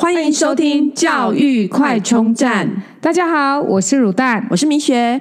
欢迎收听教育快充站。大家好，我是乳蛋，我是米雪。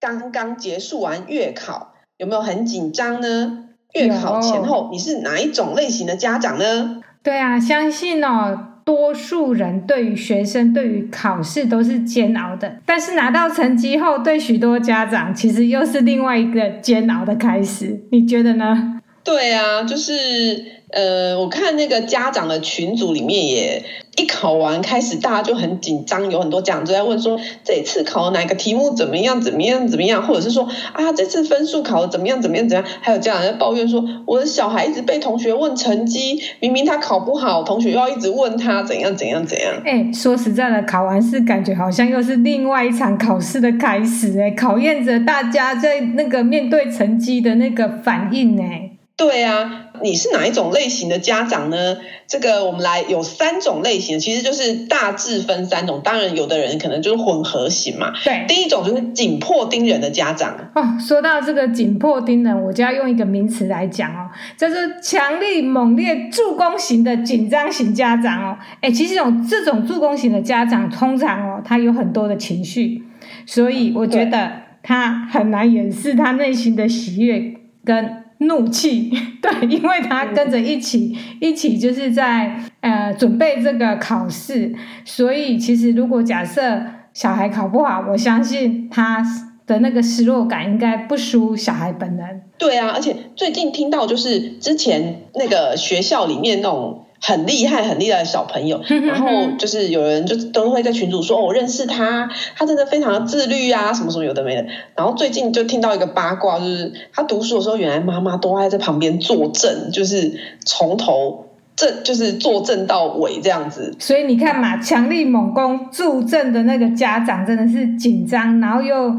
刚刚结束完月考，有没有很紧张呢？月考前后，你是哪一种类型的家长呢？对啊，相信哦，多数人对于学生对于考试都是煎熬的，但是拿到成绩后，对许多家长其实又是另外一个煎熬的开始。你觉得呢？对啊，就是。呃，我看那个家长的群组里面也一考完开始，大家就很紧张，有很多家长都在问说，这次考哪个题目怎么样，怎么样，怎么样，或者是说啊，这次分数考的怎么样，怎么样，怎么样？还有家长在抱怨说，我的小孩一直被同学问成绩，明明他考不好，同学又要一直问他怎样怎样怎样。哎，说实在的，考完试感觉好像又是另外一场考试的开始，哎，考验着大家在那个面对成绩的那个反应，哎。对啊，你是哪一种类型的家长呢？这个我们来有三种类型，其实就是大致分三种。当然，有的人可能就是混合型嘛。对，第一种就是紧迫盯人的家长。哦，说到这个紧迫盯人，我就要用一个名词来讲哦，叫做强力猛烈助攻型的紧张型家长哦。哎，其实这种这种助攻型的家长，通常哦，他有很多的情绪，所以我觉得他很难掩饰他内心的喜悦跟。怒气，对，因为他跟着一起，一起就是在呃准备这个考试，所以其实如果假设小孩考不好，我相信他的那个失落感应该不输小孩本人。对啊，而且最近听到就是之前那个学校里面那种。很厉害，很厉害的小朋友，然后就是有人就都会在群主说，哦，我认识他，他真的非常的自律啊，什么什么有的没的。然后最近就听到一个八卦，就是他读书的时候，原来妈妈都爱在旁边坐镇，就是从头正，就是坐镇到尾这样子。所以你看嘛，强力猛攻助阵的那个家长真的是紧张，然后又。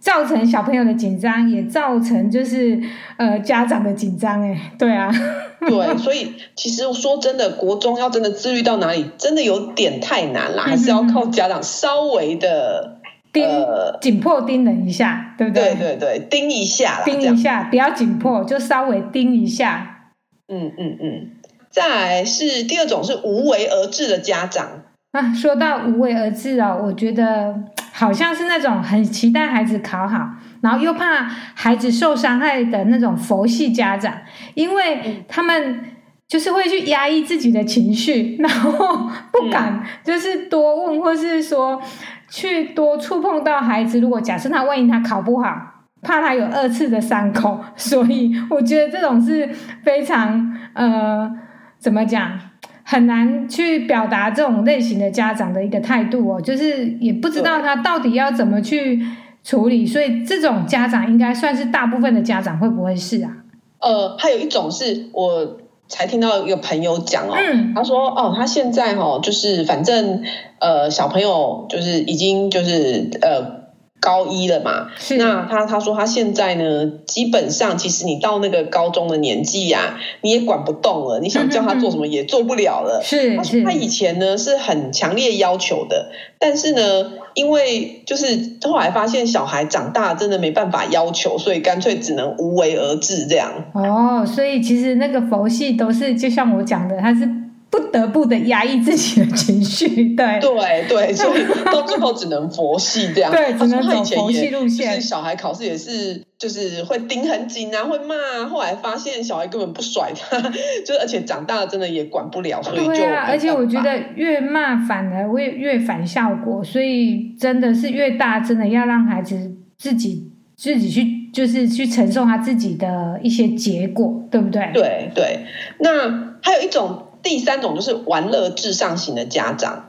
造成小朋友的紧张，也造成就是呃家长的紧张，哎，对啊，对，所以其实说真的，国中要真的自律到哪里，真的有点太难啦，还是要靠家长稍微的盯紧迫盯人一下，对不对？对对对，盯一下，盯一下，不要紧迫，就稍微盯一下。嗯嗯嗯。再来是第二种是无为而治的家长 啊，说到无为而治哦，我觉得。好像是那种很期待孩子考好，然后又怕孩子受伤害的那种佛系家长，因为他们就是会去压抑自己的情绪，然后不敢就是多问，或是说去多触碰到孩子。如果假设他万一他考不好，怕他有二次的伤口，所以我觉得这种是非常呃，怎么讲？很难去表达这种类型的家长的一个态度哦，就是也不知道他到底要怎么去处理，所以这种家长应该算是大部分的家长会不会是啊？呃，还有一种是我才听到一个朋友讲哦，嗯，他说哦，他现在哦，就是反正呃小朋友就是已经就是呃。高一了嘛？那他他说他现在呢，基本上其实你到那个高中的年纪呀、啊，你也管不动了。你想叫他做什么也做不了了。是。他说他以前呢是很强烈要求的，但是呢，因为就是后来发现小孩长大真的没办法要求，所以干脆只能无为而治这样。哦，所以其实那个佛系都是就像我讲的，他是。不得不的压抑自己的情绪，对对对，所以到最后只能佛系这样。对，只能走佛系路线。就是小孩考试也是，就是会盯很紧啊，会骂啊。后来发现小孩根本不甩他，就是而且长大了真的也管不了，所以就。对啊，而且我觉得越骂反而会越反效果，所以真的是越大，真的要让孩子自己自己去，就是去承受他自己的一些结果，对不对？对对。那还有一种。第三种就是玩乐至上型的家长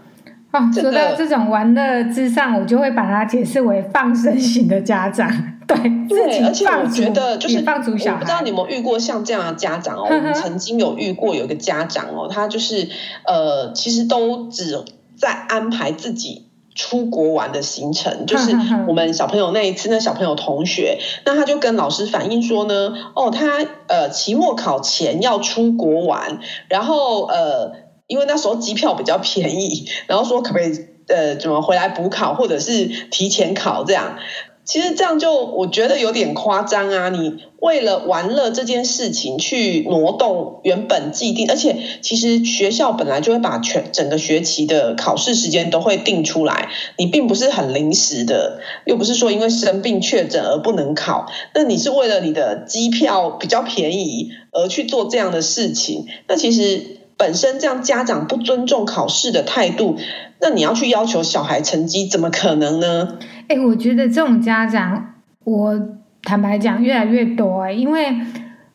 哦，说到这种玩乐至上，我就会把它解释为放生型的家长。对，对，而且我觉得就是放逐小孩。我不知道你有没有遇过像这样的家长哦？我们曾经有遇过有一个家长哦，他就是呃，其实都只在安排自己。出国玩的行程，就是我们小朋友那一次，那小朋友同学，那他就跟老师反映说呢，哦，他呃期末考前要出国玩，然后呃，因为那时候机票比较便宜，然后说可不可以呃怎么回来补考，或者是提前考这样。其实这样就我觉得有点夸张啊！你为了玩乐这件事情去挪动原本既定，而且其实学校本来就会把全整个学期的考试时间都会定出来，你并不是很临时的，又不是说因为生病确诊而不能考，那你是为了你的机票比较便宜而去做这样的事情，那其实本身这样家长不尊重考试的态度，那你要去要求小孩成绩，怎么可能呢？哎，我觉得这种家长，我坦白讲越来越多哎，因为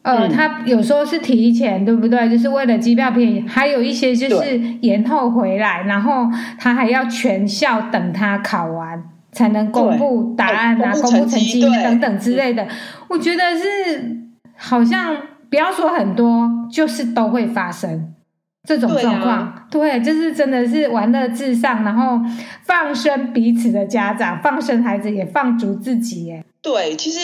呃，他有时候是提前，对不对？就是为了机票便宜，还有一些就是延后回来，然后他还要全校等他考完才能公布答案啊，公布成绩等等之类的。我觉得是好像不要说很多，就是都会发生。这种状况，对，啊、对，就是真的是玩乐至上，然后放生彼此的家长，放生孩子也放逐自己。哎，对，其实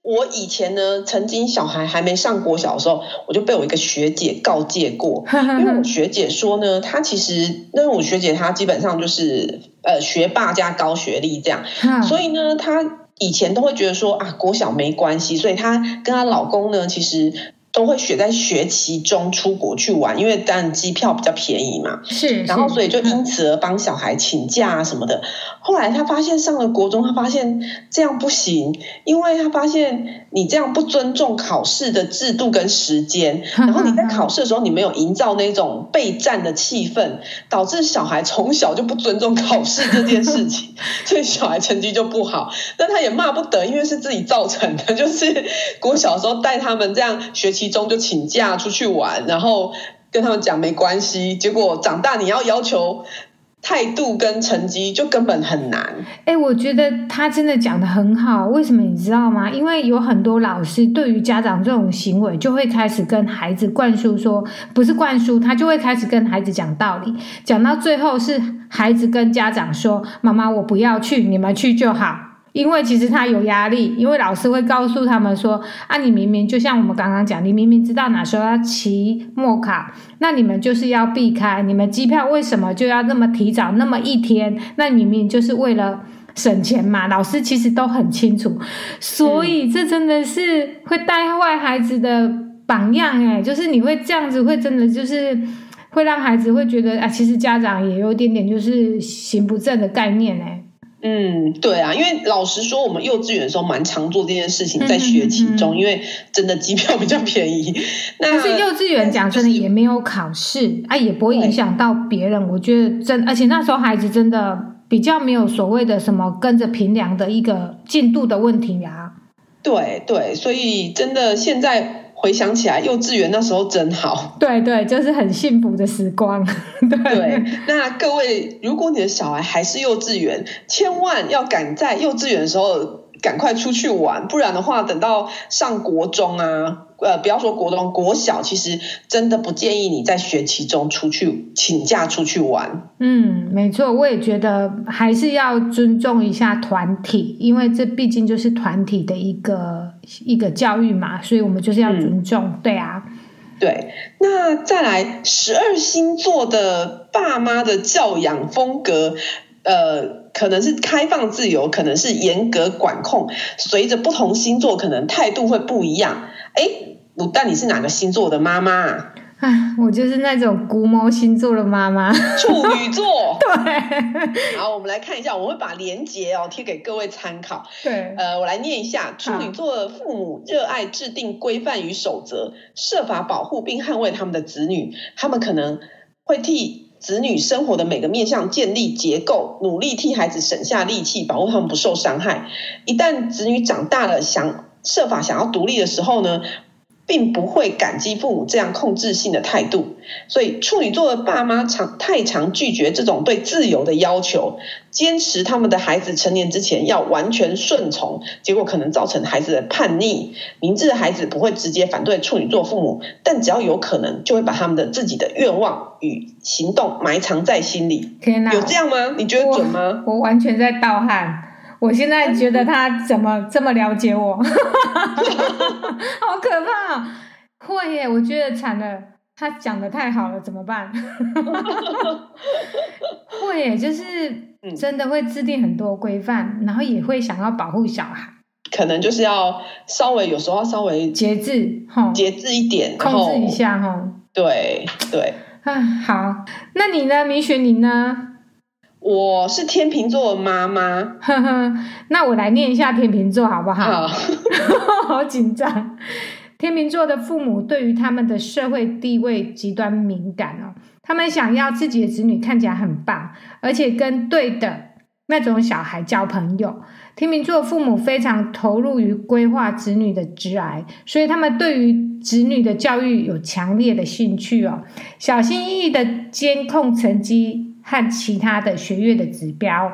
我以前呢，曾经小孩还没上国小的时候，我就被我一个学姐告诫过，因为我学姐说呢，她其实那我学姐她基本上就是呃学霸加高学历这样，所以呢，她以前都会觉得说啊国小没关系，所以她跟她老公呢，其实。都会选在学期中出国去玩，因为当然机票比较便宜嘛。是，然后所以就因此而帮小孩请假啊什么的。后来他发现上了国中，他发现这样不行，因为他发现你这样不尊重考试的制度跟时间，然后你在考试的时候你没有营造那种备战的气氛，导致小孩从小就不尊重考试这件事情，所以小孩成绩就不好。但他也骂不得，因为是自己造成的，就是国小的时候带他们这样学期。中就请假出去玩，然后跟他们讲没关系。结果长大你要要求态度跟成绩，就根本很难。哎、我觉得他真的讲得很好。为什么你知道吗？因为有很多老师对于家长这种行为，就会开始跟孩子灌输说，不是灌输，他就会开始跟孩子讲道理，讲到最后是孩子跟家长说：“妈妈，我不要去，你们去就好。”因为其实他有压力，因为老师会告诉他们说：“啊，你明明就像我们刚刚讲，你明明知道哪时候要期末考，那你们就是要避开。你们机票为什么就要那么提早那么一天？那明明就是为了省钱嘛。”老师其实都很清楚，所以这真的是会带坏孩子的榜样诶，就是你会这样子，会真的就是会让孩子会觉得啊，其实家长也有点点就是行不正的概念诶。嗯，对啊，因为老实说，我们幼稚园的时候蛮常做这件事情，在学期中，嗯、因为真的机票比较便宜。但是幼稚园讲真的也没有考试啊，也不会影响到别人。我觉得真，而且那时候孩子真的比较没有所谓的什么跟着平量的一个进度的问题呀、啊。对对，所以真的现在。回想起来，幼稚园那时候真好。对对，就是很幸福的时光。对，对，那各位，如果你的小孩还是幼稚园，千万要赶在幼稚园的时候赶快出去玩，不然的话，等到上国中啊。呃，不要说国中、国小，其实真的不建议你在学期中出去请假出去玩。嗯，没错，我也觉得还是要尊重一下团体，因为这毕竟就是团体的一个一个教育嘛，所以我们就是要尊重。嗯、对啊，对。那再来，十二星座的爸妈的教养风格，呃，可能是开放自由，可能是严格管控，随着不同星座，可能态度会不一样。哎，卤蛋，你是哪个星座的妈妈啊？哎，我就是那种龟毛星座的妈妈，处女座。对，好，我们来看一下，我会把链接哦贴给各位参考。对，呃，我来念一下，处女座的父母热爱制定规范与守则，设法保护并捍卫他们的子女。他们可能会替子女生活的每个面向建立结构，努力替孩子省下力气，保护他们不受伤害。一旦子女长大了，想设法想要独立的时候呢，并不会感激父母这样控制性的态度，所以处女座的爸妈常太常拒绝这种对自由的要求，坚持他们的孩子成年之前要完全顺从，结果可能造成孩子的叛逆。明智的孩子不会直接反对处女座父母，但只要有可能，就会把他们的自己的愿望与行动埋藏在心里。天哪，有这样吗？你觉得准吗？我，我完全在盗汗。我现在觉得他怎么这么了解我，好可怕！会耶，我觉得惨了，他讲的太好了，怎么办？会耶，就是嗯，真的会制定很多规范，然后也会想要保护小孩。可能就是要稍微有时候要稍微节制，哈，节制一点，控制一下，哈。对对。啊，好，那你呢，米雪，你呢？我是天秤座的妈妈，呵呵，那我来念一下天秤座好不好？好，好紧张。天秤座的父母对于他们的社会地位极端敏感哦，他们想要自己的子女看起来很棒，而且跟对的那种小孩交朋友。天秤座的父母非常投入于规划子女的职涯，所以他们对于子女的教育有强烈的兴趣哦，小心翼翼的监控成绩。和其他的学业的指标，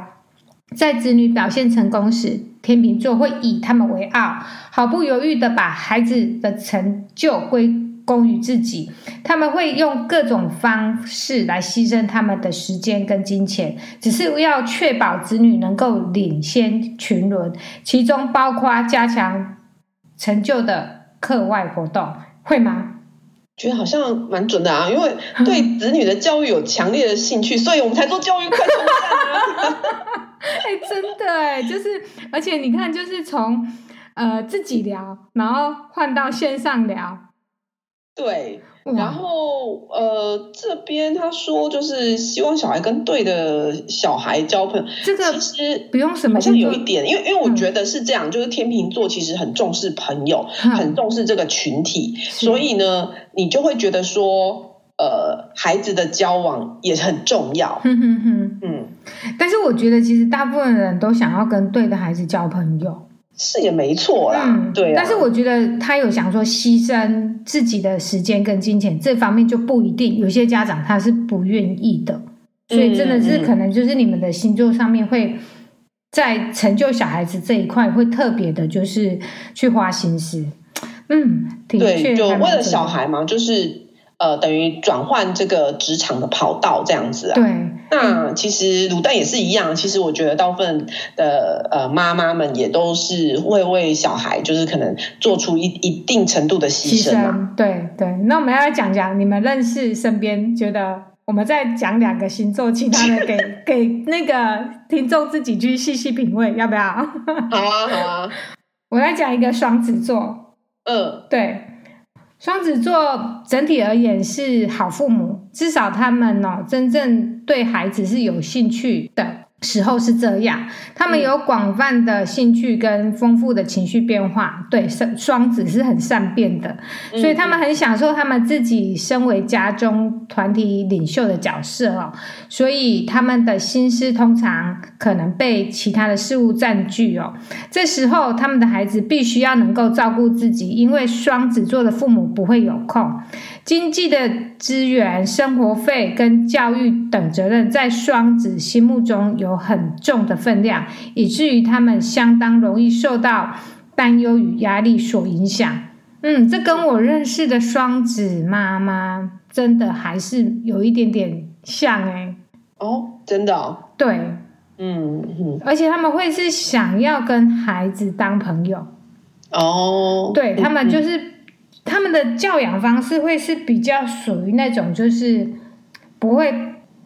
在子女表现成功时，天秤座会以他们为傲，毫不犹豫的把孩子的成就归功于自己。他们会用各种方式来牺牲他们的时间跟金钱，只是要确保子女能够领先群伦，其中包括加强成就的课外活动，会吗？觉得好像蛮准的啊，因为对子女的教育有强烈的兴趣，所以我们才做教育快充站啊！哎、欸，真的哎，就是，而且你看，就是从呃自己聊，然后换到线上聊，对。然后，呃，这边他说就是希望小孩跟对的小孩交朋友。这个其实不用什么，好像有一点，因为因为我觉得是这样，就是天秤座其实很重视朋友，很重视这个群体，所以呢，你就会觉得说，呃，孩子的交往也很重要。哼哼哼，嗯。但是我觉得，其实大部分人都想要跟对的孩子交朋友。是也没错啦，嗯、对、啊。但是我觉得他有想说牺牲自己的时间跟金钱这方面就不一定，有些家长他是不愿意的，所以真的是可能就是你们的星座上面会在成就小孩子这一块会特别的，就是去花心思。嗯，的确，对，就为了小孩嘛，就是呃，等于转换这个职场的跑道这样子啊。对。那其实卤蛋也是一样，其实我觉得大部分的呃妈妈们也都是会为小孩，就是可能做出一一定程度的牺牲嘛。牲，对对。那我们要来讲讲你们认识身边觉得，我们再讲两个星座，其他的给 给那个听众自己去细细品味，要不要？好啊好啊。我来讲一个双子座。嗯，对。双子座整体而言是好父母，至少他们哦，真正对孩子是有兴趣的。时候是这样，他们有广泛的兴趣跟丰富的情绪变化。嗯、对，双双子是很善变的，所以他们很享受他们自己身为家中团体领袖的角色哦。所以他们的心思通常可能被其他的事物占据哦。这时候，他们的孩子必须要能够照顾自己，因为双子座的父母不会有空。经济的资源、生活费跟教育等责任，在双子心目中有很重的分量，以至于他们相当容易受到担忧与压力所影响。嗯，这跟我认识的双子妈妈真的还是有一点点像哎。哦，真的哦？对，嗯嗯，而且他们会是想要跟孩子当朋友。哦，对，他们就是。他们的教养方式会是比较属于那种，就是不会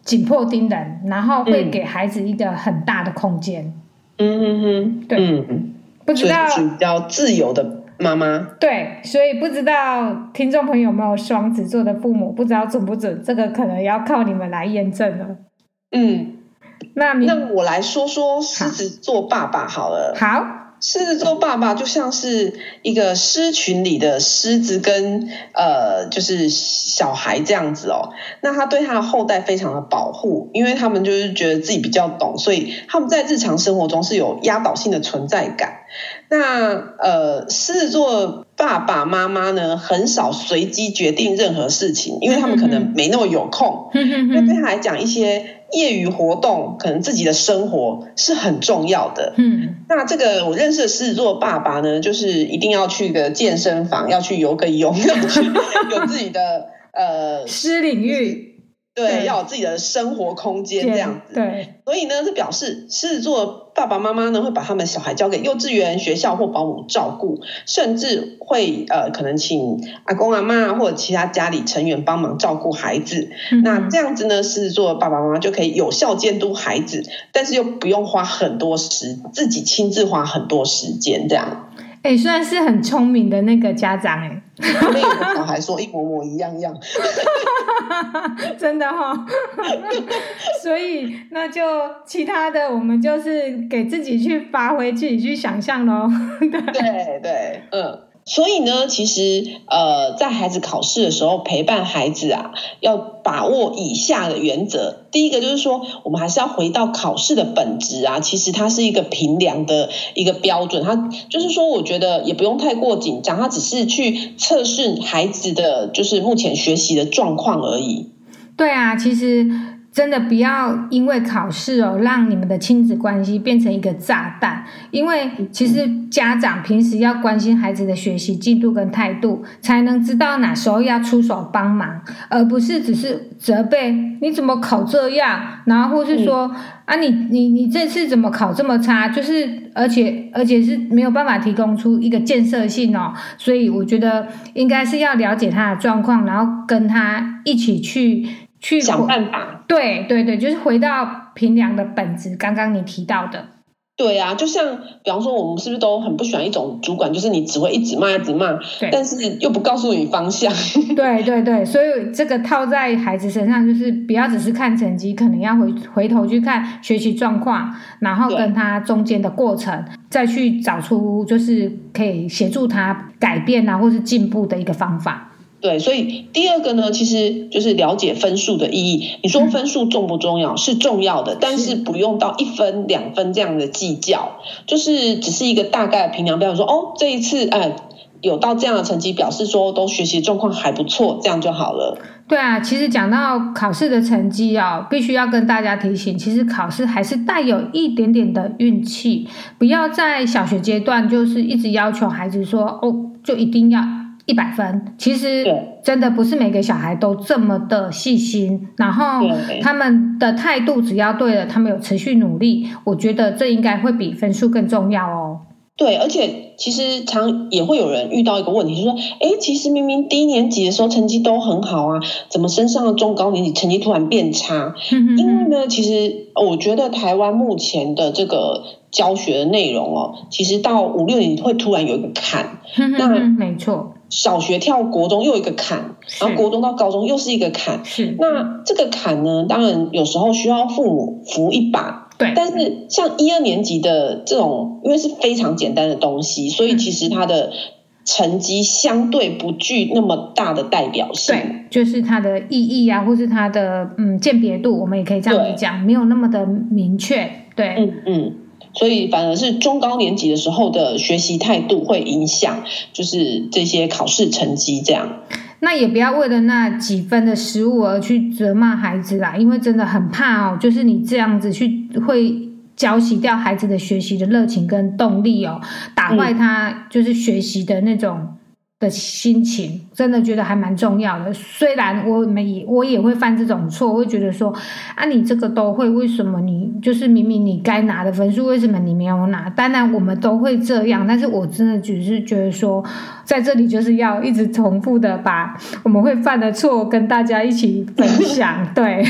紧迫盯人，然后会给孩子一个很大的空间。嗯嗯嗯，对，嗯，不知道比较自由的妈妈。对，所以不知道听众朋友有没有双子座的父母，不知道准不准，这个可能要靠你们来验证了。嗯，那那我来说说狮子座爸爸好了。好。狮子座爸爸就像是一个狮群里的狮子跟呃，就是小孩这样子哦。那他对他的后代非常的保护，因为他们就是觉得自己比较懂，所以他们在日常生活中是有压倒性的存在感。那呃，狮子座爸爸妈妈呢，很少随机决定任何事情，因为他们可能没那么有空。因为对他来讲，一些。业余活动可能自己的生活是很重要的。嗯，那这个我认识的狮子座爸爸呢，就是一定要去个健身房，要去游个泳，要去有自己的呃私领域。对，要有自己的生活空间这样子。对，所以呢，是表示狮子座爸爸妈妈呢会把他们小孩交给幼稚园、学校或保姆照顾，甚至会呃可能请阿公阿妈或者其他家里成员帮忙照顾孩子。嗯、那这样子呢，狮子座爸爸妈妈就可以有效监督孩子，但是又不用花很多时自己亲自花很多时间这样。哎、欸，算是很聪明的那个家长哎、欸，跟有的小孩说一模模一样样，真的哈、哦。所以那就其他的，我们就是给自己去发挥，自己去想象喽。对对，嗯。所以呢，其实呃，在孩子考试的时候，陪伴孩子啊，要把握以下的原则。第一个就是说，我们还是要回到考试的本质啊。其实它是一个评量的一个标准，它就是说，我觉得也不用太过紧张，它只是去测试孩子的就是目前学习的状况而已。对啊，其实。真的不要因为考试哦，让你们的亲子关系变成一个炸弹。因为其实家长平时要关心孩子的学习进度跟态度，才能知道哪时候要出手帮忙，而不是只是责备你怎么考这样，然后或是说、嗯、啊你你你这次怎么考这么差，就是而且而且是没有办法提供出一个建设性哦。所以我觉得应该是要了解他的状况，然后跟他一起去。去想办法，对对对，就是回到平凉的本质。刚刚你提到的，对啊，就像比方说，我们是不是都很不喜欢一种主管，就是你只会一直骂一直骂，对，但是又不告诉你方向。对对对，所以这个套在孩子身上，就是不要只是看成绩，可能要回回头去看学习状况，然后跟他中间的过程，再去找出就是可以协助他改变啊，或是进步的一个方法。对，所以第二个呢，其实就是了解分数的意义。你说分数重不重要？嗯、是重要的，但是不用到一分两分这样的计较，就是只是一个大概的评量标准。说哦，这一次哎有到这样的成绩，表示说都学习状况还不错，这样就好了。对啊，其实讲到考试的成绩啊、哦，必须要跟大家提醒，其实考试还是带有一点点的运气。不要在小学阶段就是一直要求孩子说哦，就一定要。一百分，其实真的不是每个小孩都这么的细心，然后他们的态度只要对了，他们有持续努力，我觉得这应该会比分数更重要哦。对，而且其实常也会有人遇到一个问题，就是说，哎，其实明明低年级的时候成绩都很好啊，怎么升上了中高年级成绩突然变差？因为呢，其实我觉得台湾目前的这个教学的内容哦，其实到五六年级会突然有一个坎，那没错。小学跳国中又一个坎，然后国中到高中又是一个坎。是，那这个坎呢，当然有时候需要父母扶一把。对，但是像一二年级的这种，因为是非常简单的东西，所以其实它的成绩相对不具那么大的代表性。对，就是它的意义啊，或是它的嗯鉴别度，我们也可以这样子讲，没有那么的明确。对，嗯嗯。所以反而是中高年级的时候的学习态度会影响，就是这些考试成绩这样。那也不要为了那几分的失误而去责骂孩子啦，因为真的很怕哦，就是你这样子去会浇熄掉孩子的学习的热情跟动力哦，打坏他就是学习的那种。的心情真的觉得还蛮重要的，虽然我们也我也会犯这种错，我会觉得说啊，你这个都会，为什么你就是明明你该拿的分数，为什么你没有拿？当然我们都会这样，但是我真的只是觉得说，在这里就是要一直重复的把我们会犯的错跟大家一起分享，对。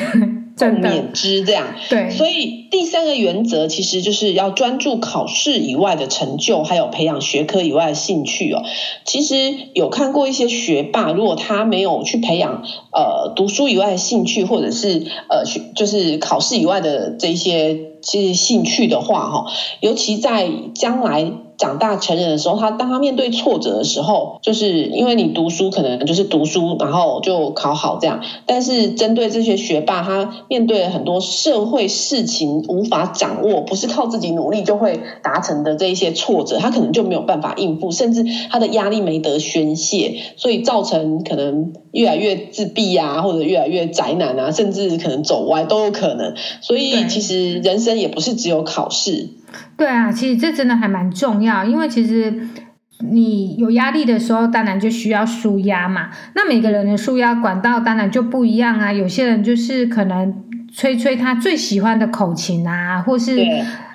共勉之这样，对，所以第三个原则其实就是要专注考试以外的成就，还有培养学科以外的兴趣哦。其实有看过一些学霸，如果他没有去培养呃读书以外的兴趣，或者是呃学就是考试以外的这些其实兴趣的话哈，尤其在将来。长大成人的时候，他当他面对挫折的时候，就是因为你读书可能就是读书，然后就考好这样。但是针对这些学霸，他面对很多社会事情无法掌握，不是靠自己努力就会达成的这一些挫折，他可能就没有办法应付，甚至他的压力没得宣泄，所以造成可能越来越自闭啊，或者越来越宅男啊，甚至可能走歪都有可能。所以其实人生也不是只有考试。对啊，其实这真的还蛮重要，因为其实你有压力的时候，当然就需要舒压嘛。那每个人的舒压管道当然就不一样啊。有些人就是可能吹吹他最喜欢的口琴啊，或是。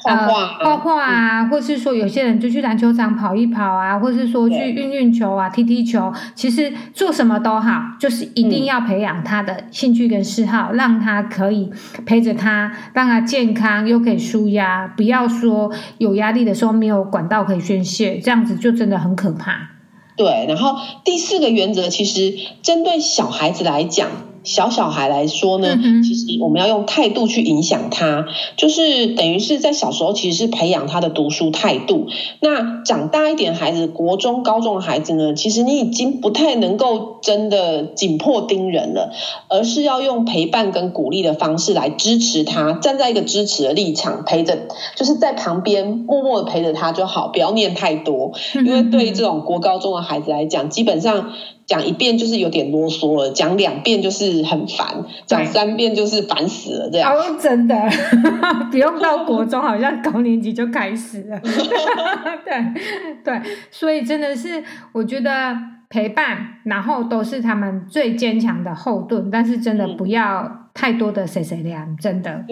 画画、呃、画画啊，或是说有些人就去篮球场跑一跑啊，或是说去运运球啊、踢踢球，其实做什么都好，就是一定要培养他的兴趣跟嗜好，嗯、让他可以陪着他，让他健康又可以舒压，不要说有压力的时候没有管道可以宣泄，这样子就真的很可怕。对，然后第四个原则，其实针对小孩子来讲。小小孩来说呢，其实我们要用态度去影响他，就是等于是在小时候其实是培养他的读书态度。那长大一点孩子，国中、高中的孩子呢，其实你已经不太能够真的紧迫盯人了，而是要用陪伴跟鼓励的方式来支持他，站在一个支持的立场陪着，就是在旁边默默的陪着他就好，不要念太多，因为对这种国高中的孩子来讲，基本上。讲一遍就是有点啰嗦了，讲两遍就是很烦，讲三遍就是烦死了。这样哦，真的 不用到国中，好像高年级就开始了。对对，所以真的是我觉得陪伴，然后都是他们最坚强的后盾。但是真的不要。太多的谁谁凉，真的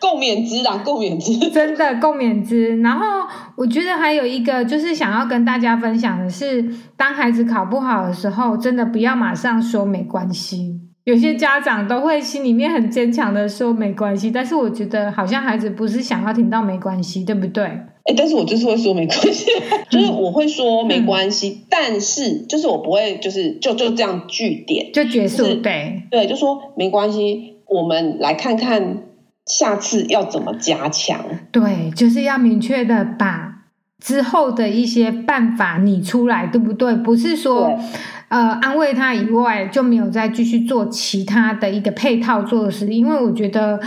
共勉之啦，共勉之，真的共勉之。然后我觉得还有一个就是想要跟大家分享的是，当孩子考不好的时候，真的不要马上说没关系。有些家长都会心里面很坚强的说没关系，但是我觉得好像孩子不是想要听到没关系，对不对？哎，但是我就是会说没关系，就是我会说没关系，嗯、但是就是我不会就是就就这样句点就结束，就是、对对，就说没关系，我们来看看下次要怎么加强。对，就是要明确的把之后的一些办法拟出来，对不对？不是说。呃，安慰他以外，就没有再继续做其他的一个配套措施，因为我觉得，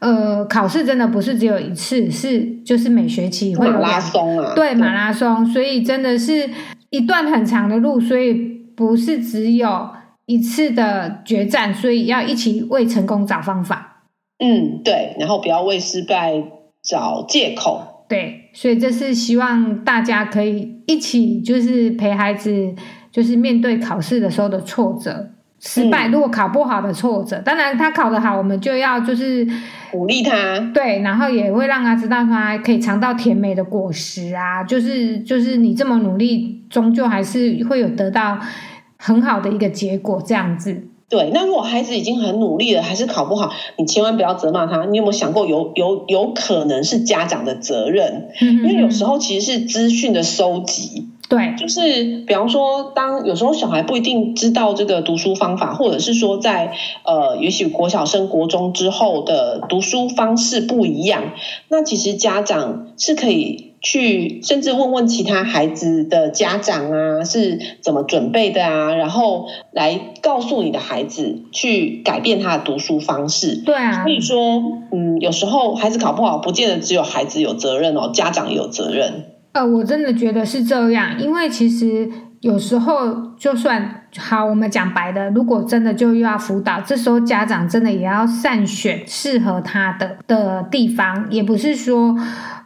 呃，考试真的不是只有一次，是就是每学期会有马拉松啊，对，马拉松，所以真的是一段很长的路，所以不是只有一次的决战，所以要一起为成功找方法。嗯，对，然后不要为失败找借口。对，所以这是希望大家可以一起，就是陪孩子。就是面对考试的时候的挫折、失败，如果考不好的挫折，嗯、当然他考得好，我们就要就是鼓励他，对，然后也会让他知道他可以尝到甜美的果实啊，就是就是你这么努力，终究还是会有得到很好的一个结果，这样子。对，那如果孩子已经很努力了，还是考不好，你千万不要责骂他。你有没有想过有，有有有可能是家长的责任？嗯、因为有时候其实是资讯的收集。对，就是比方说，当有时候小孩不一定知道这个读书方法，或者是说在呃，也许国小升国中之后的读书方式不一样，那其实家长是可以去，甚至问问其他孩子的家长啊，是怎么准备的啊，然后来告诉你的孩子去改变他的读书方式。对啊，所以说，嗯，有时候孩子考不好，不见得只有孩子有责任哦，家长也有责任。呃，我真的觉得是这样，因为其实有时候就算好，我们讲白的，如果真的就又要辅导，这时候家长真的也要善选适合他的的地方，也不是说，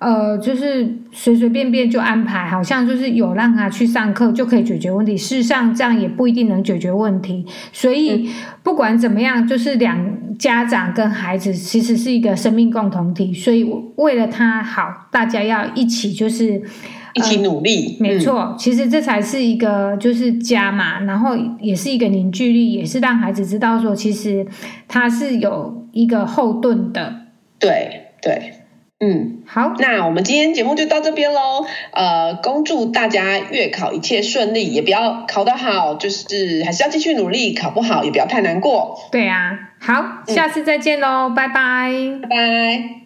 呃，就是随随便便就安排，好像就是有让他去上课就可以解决问题。事实上，这样也不一定能解决问题。所以不管怎么样，就是两家长跟孩子其实是一个生命共同体，所以为了他好，大家要一起就是一起努力。呃、没错，嗯、其实这才是一个就是家嘛，然后也是一个凝聚力，也是让孩子知道说，其实他是有一个后盾的。对对。嗯，好，那我们今天节目就到这边喽。呃，恭祝大家月考一切顺利，也不要考得好，就是还是要继续努力，考不好也不要太难过。对啊，好，下次再见喽，嗯、拜拜，拜拜。